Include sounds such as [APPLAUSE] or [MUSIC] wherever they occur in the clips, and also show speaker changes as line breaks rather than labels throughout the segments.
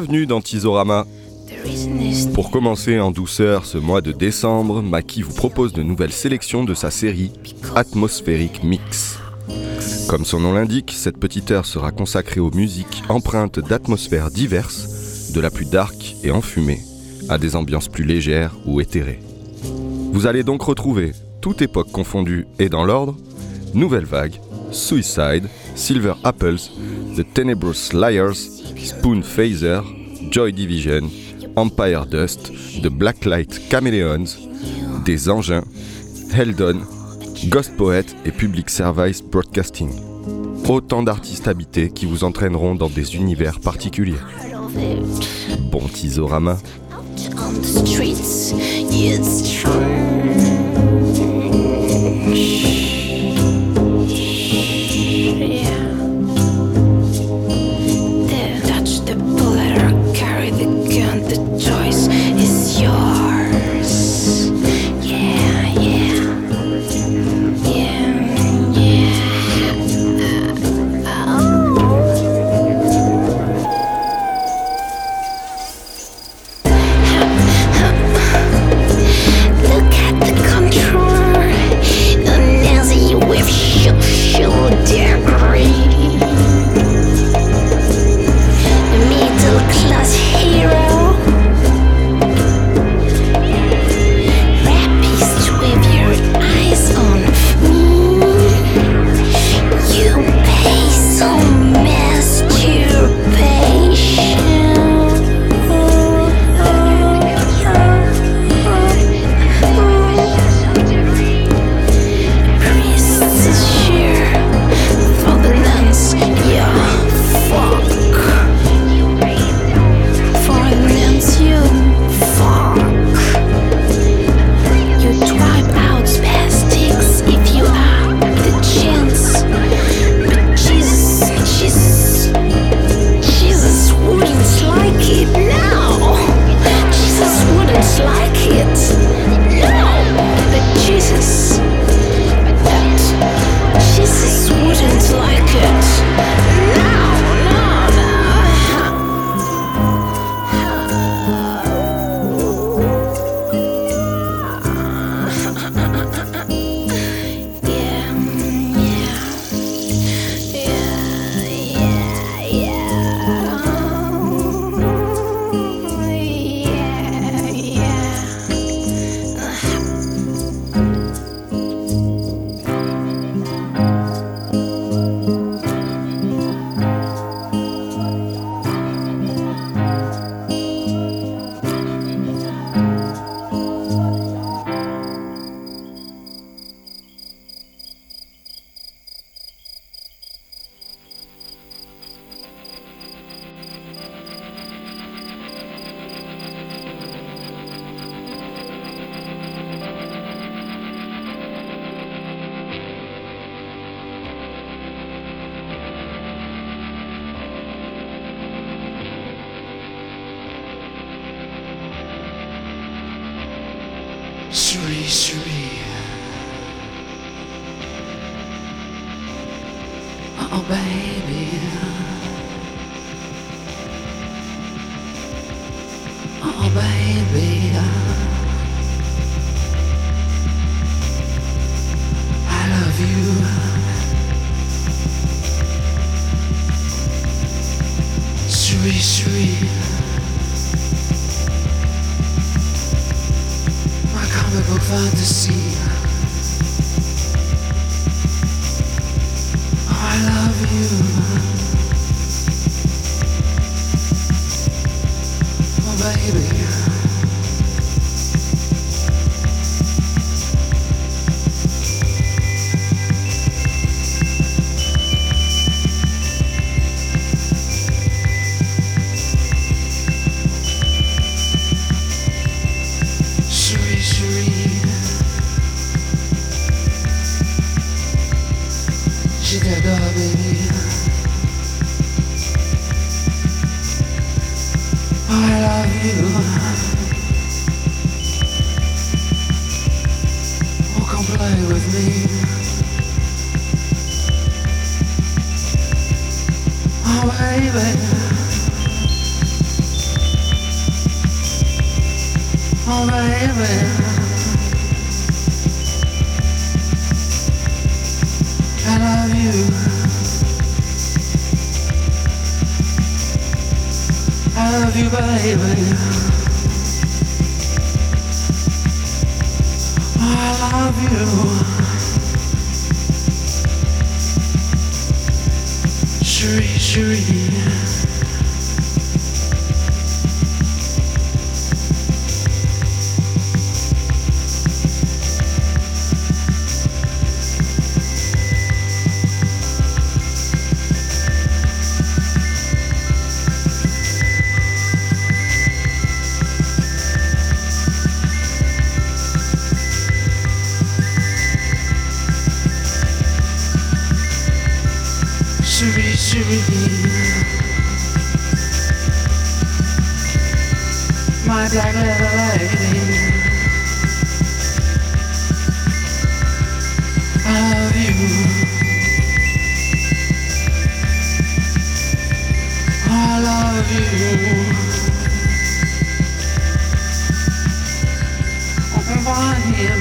Bienvenue dans Tizorama. Pour commencer en douceur ce mois de décembre, Maki vous propose de nouvelles sélections de sa série Atmosphérique Mix. Comme son nom l'indique, cette petite heure sera consacrée aux musiques empreintes d'atmosphères diverses, de la plus dark et enfumée, à des ambiances plus légères ou éthérées. Vous allez donc retrouver, toute époque confondue et dans l'ordre, Nouvelle Vague, Suicide, Silver Apples, The Tenebrous Liars, Spoon Phaser, Joy Division, Empire Dust, The Blacklight Chameleons, Des Engins, Heldon, Ghost Poet et Public Service Broadcasting. Autant d'artistes habités qui vous entraîneront dans des univers particuliers. Bon tisorama.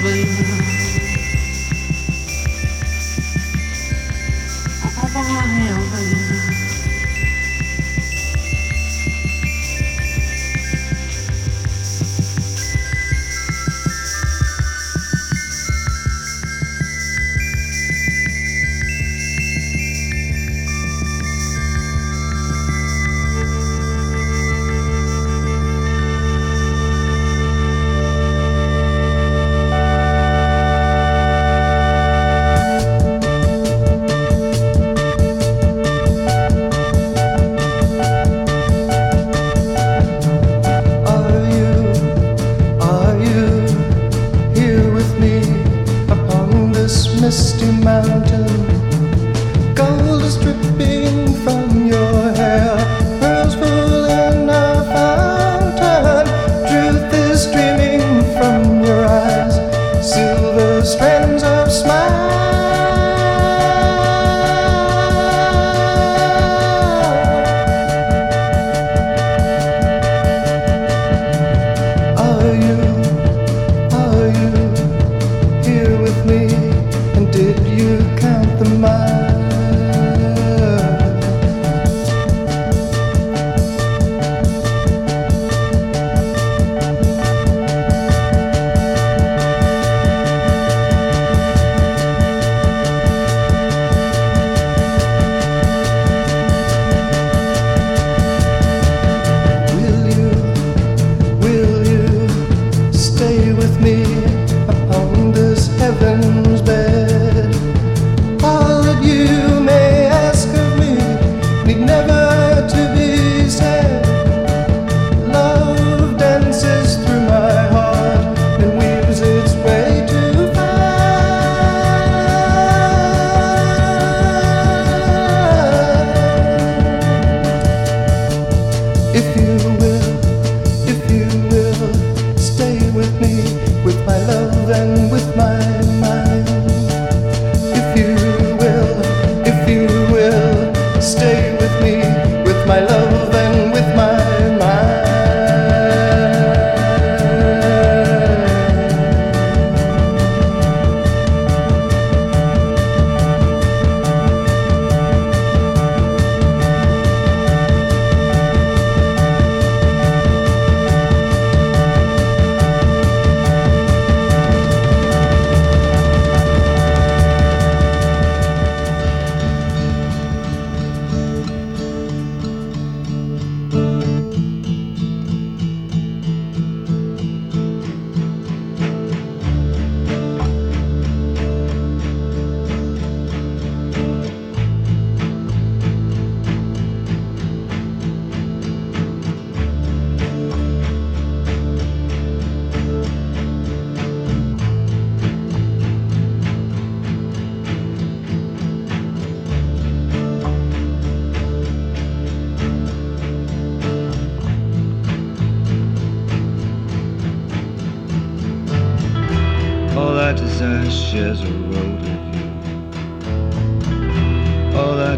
blue.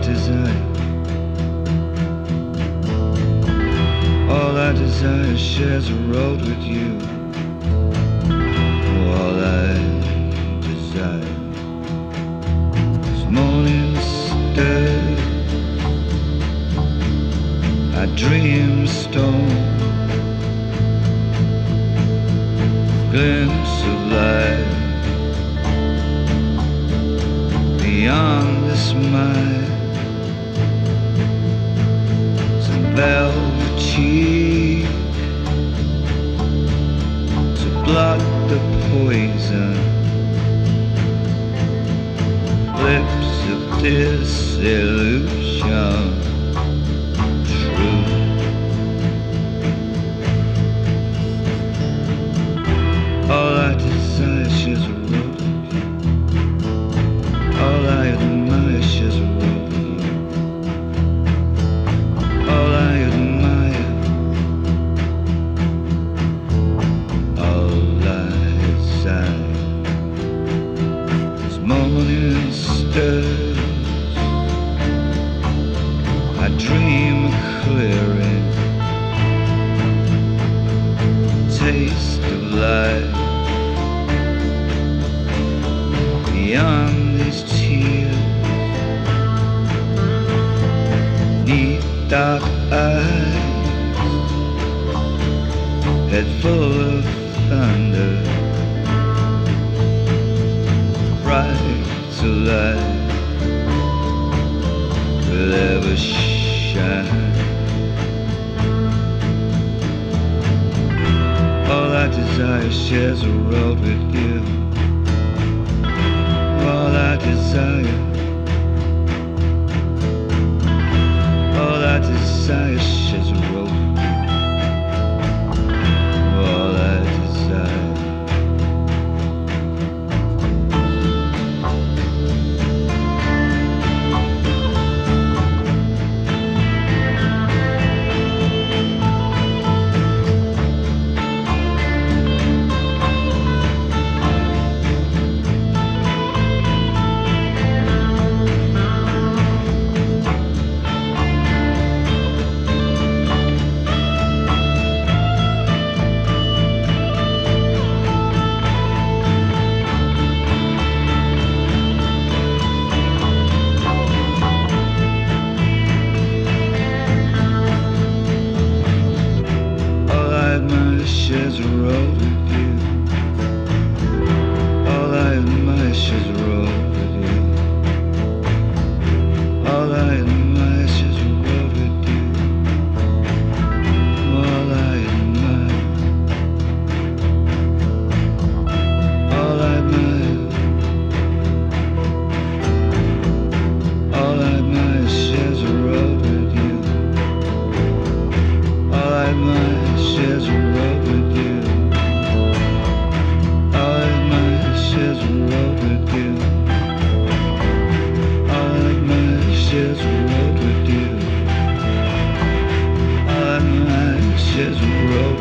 Tease-O-Rama.
desire shares a road with you.
shares a world with you.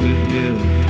Yeah.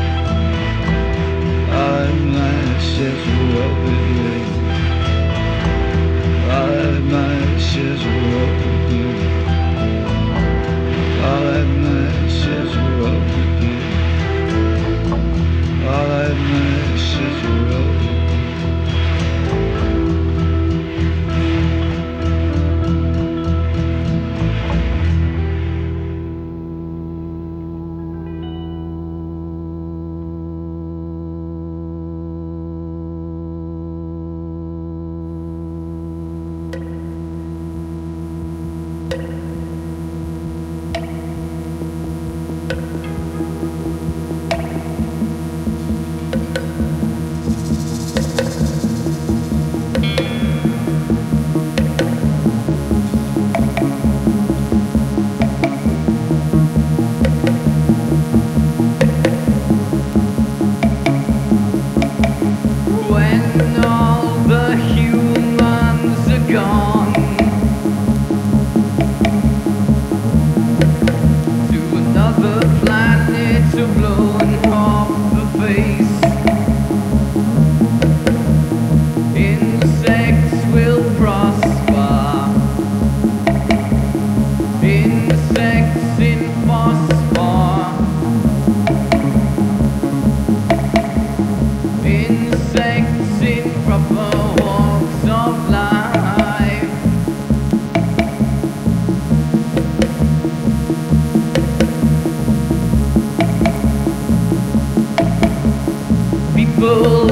people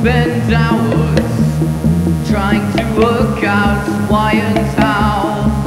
spend hours trying to work out why and how.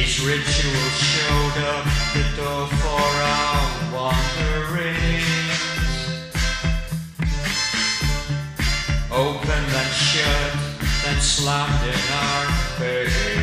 These ritual showed up the door for our wanderings. Open and shut, then slammed in our face.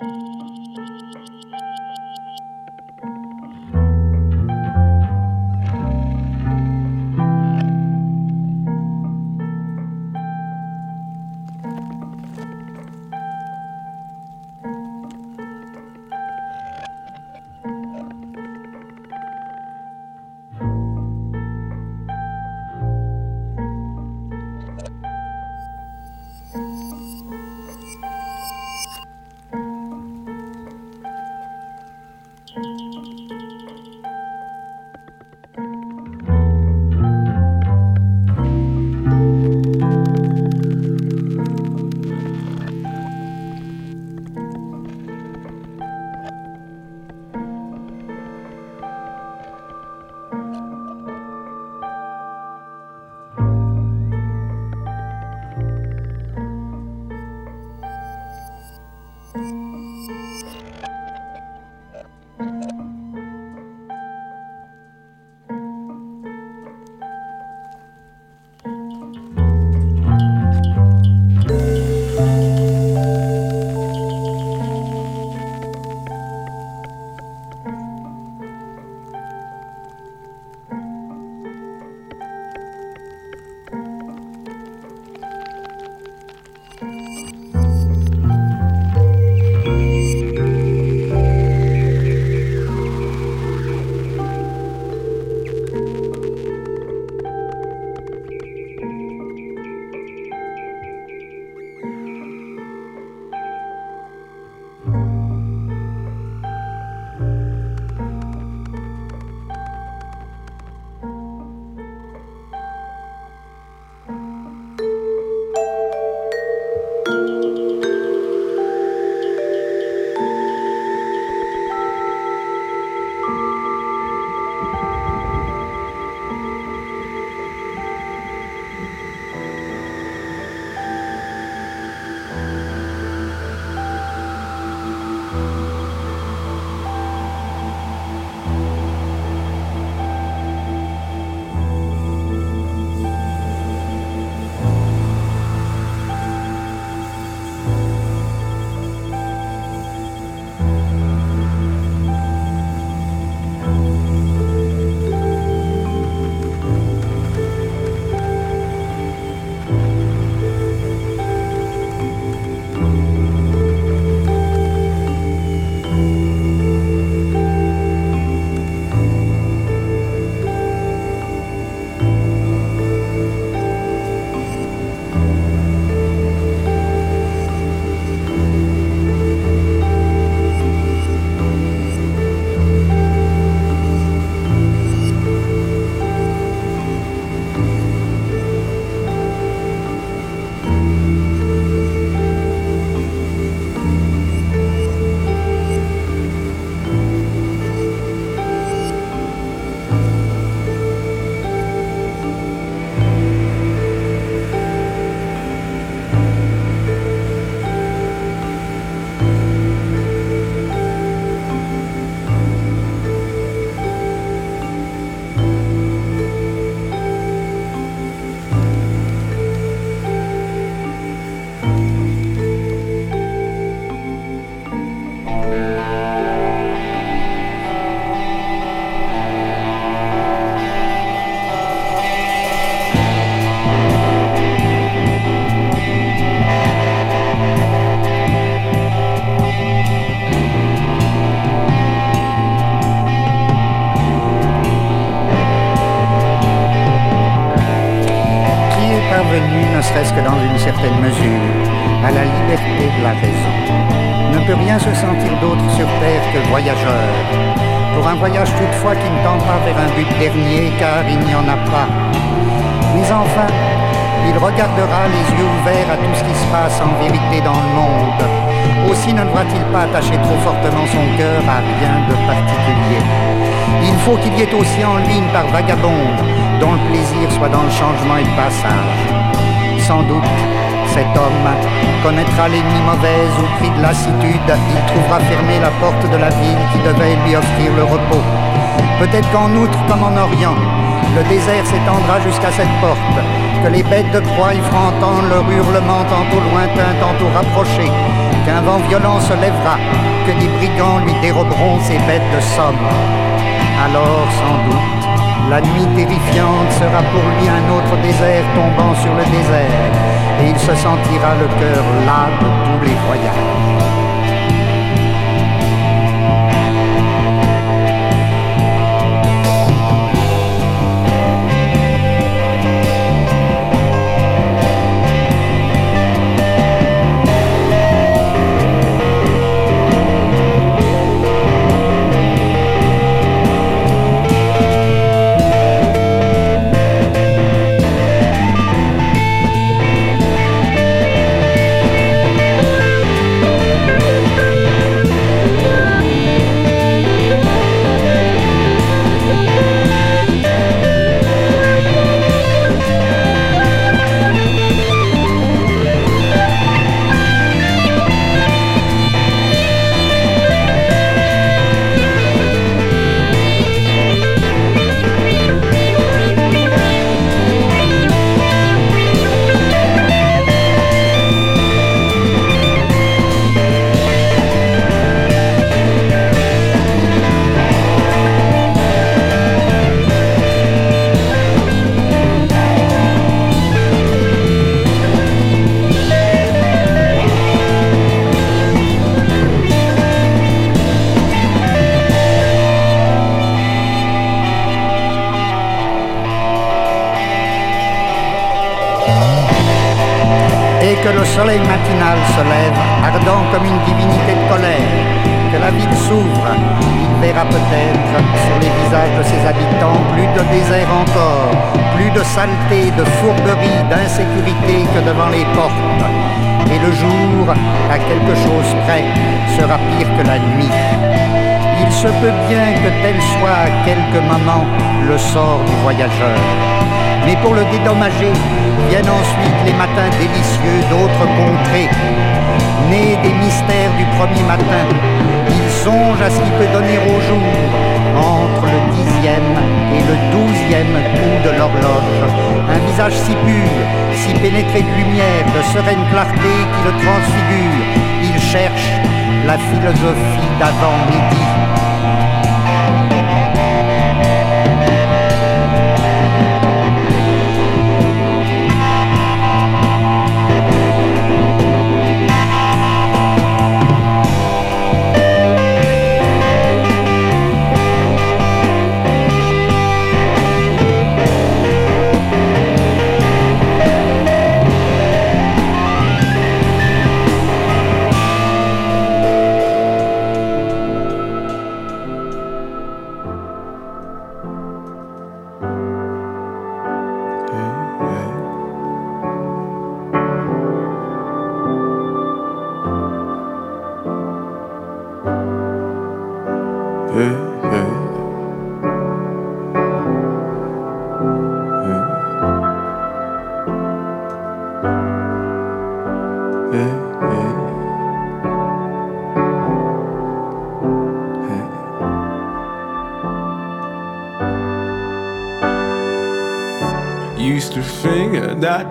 Música mauvaise au de lassitude, il trouvera fermée la porte de la ville qui devait lui offrir le repos. Peut-être qu'en outre comme en Orient, le désert s'étendra jusqu'à cette porte, que les bêtes de proie y feront entendre leur hurlement tantôt lointain, tantôt rapproché, qu'un vent violent se lèvera, que des brigands lui déroberont ses bêtes de somme. Alors, sans doute, la nuit terrifiante sera pour lui un autre désert tombant sur le désert, et il se sentira le cœur las de tous les voyages. Sort du voyageur. Mais pour le dédommager, viennent ensuite les matins délicieux d'autres contrées. Nés des mystères du premier matin, il songe à ce qui peut donner au jour entre le dixième et le douzième coup de l'horloge. Un visage si pur, si pénétré de lumière, de sereine clarté qui le transfigure. Il cherche la philosophie d'avant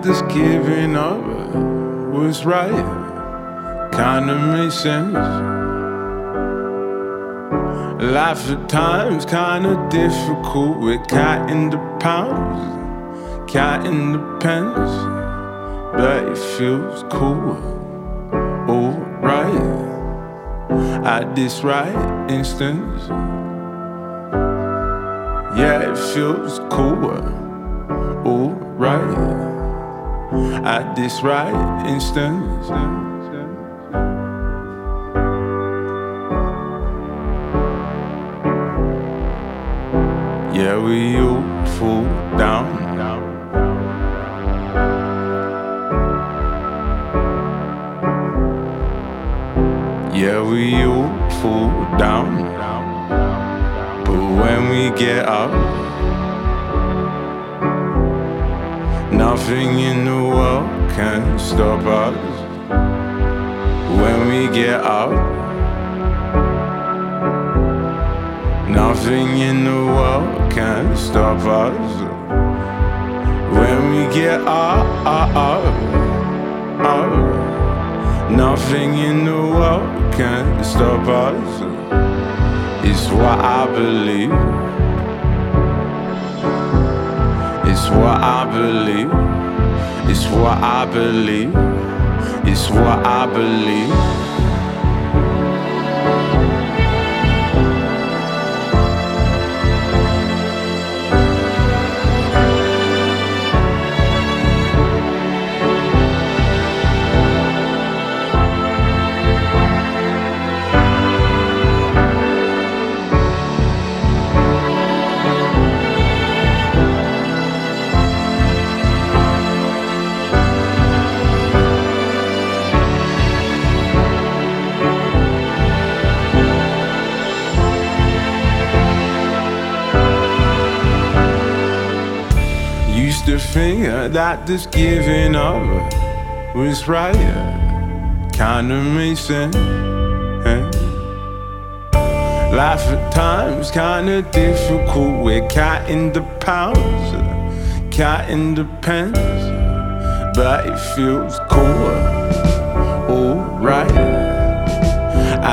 this giving up was right. Kinda made sense. Life at times kinda difficult with cat in the pounds, cat in the pens, but it feels cool, alright. At this right instance, yeah, it feels cool, alright. At this right instant. Yeah, we all fall down. Yeah, we all fall down. But when we get up, nothing in the world can stop us. When we get up, nothing in the world can stop us. When we get up nothing in the world can stop us. It's what I believe. What I believe. It's what I believe. It's what I believe. Think that this giving up was right. Kinda makes sense. Eh? Life at times kinda difficult. We're counting the pounds, counting the pence, but it feels cool. Alright,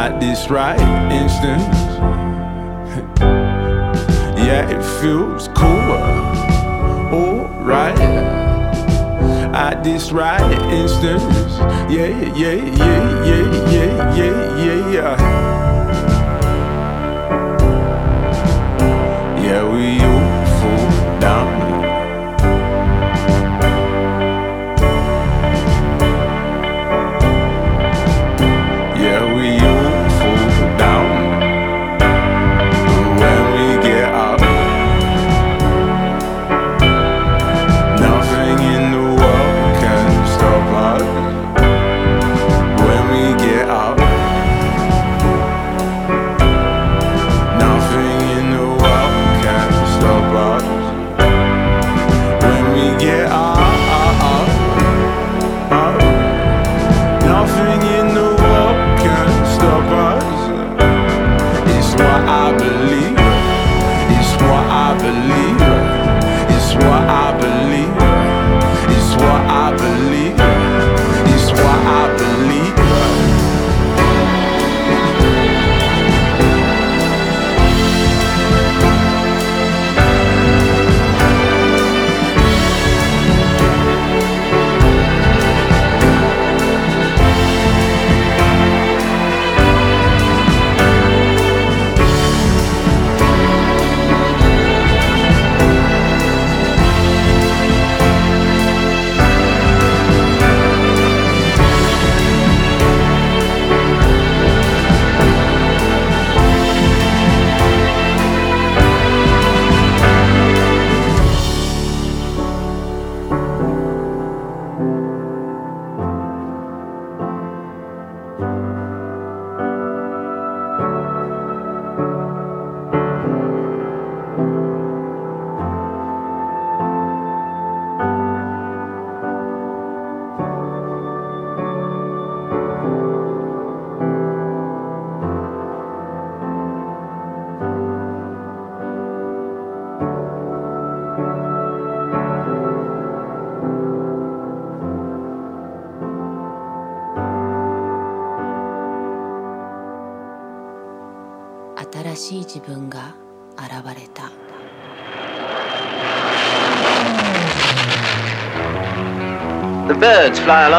at this right instant. [LAUGHS] yeah, it feels cool right at this right instance. Yeah, yeah, yeah, yeah, yeah, yeah, yeah. Yeah, Yeah, we all fall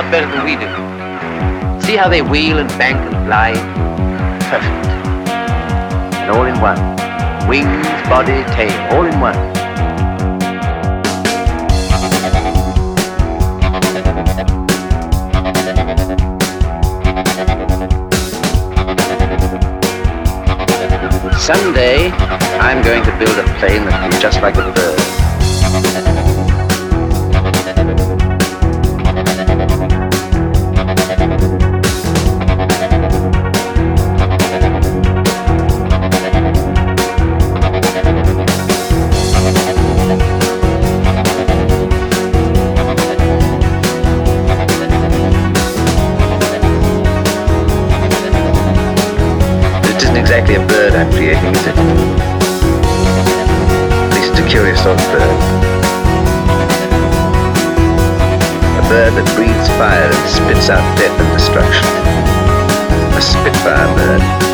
lot better than we do. See how they wheel and bank and fly? Perfect. And all in one. Wings, body, tail, all in one. Someday, I'm going to build a plane that can be just like a bird. Spits death and destruction. A spitfire bird.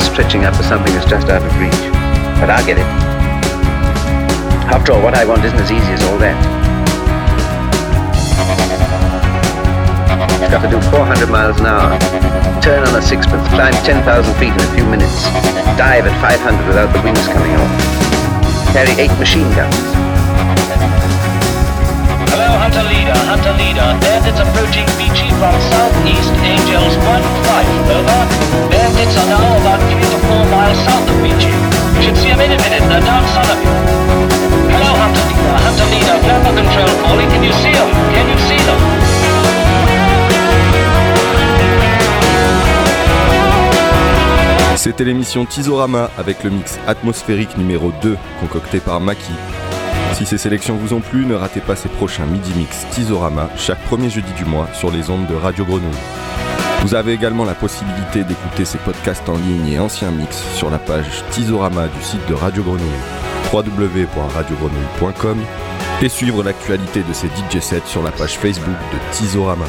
Stretching up for something that's just out of reach. But I'll get it. After all, what I want isn't as easy as all that. It's got to do 400 miles an hour, turn on a sixpence, climb 10,000 feet in a few minutes, dive at 500 without the wings coming off, carry eight machine guns.
Hunter Leader, Hunter Leader. Bandits approaching Beachy from southeast, Angels 1-5, over. Bandits are now about 3 to 4 miles south of Beachy. You should see them any minute, they're down south of you. Hello, Hunter Leader, Hunter Leader. Thermal control calling, can you see them? Can you see them?
C'était l'émission Tizorama avec le mix atmosphérique numéro 2 concocté par Maki. Si ces sélections vous ont plu, ne ratez pas ces prochains midi mix Tizorama chaque premier jeudi du mois sur les ondes de Radio Grenouille. Vous avez également la possibilité d'écouter ces podcasts en ligne et anciens mix sur la page Tizorama du site de Radio Grenouille www.radiogrenouille.com et suivre l'actualité de ces DJ sets sur la page Facebook de Tizorama.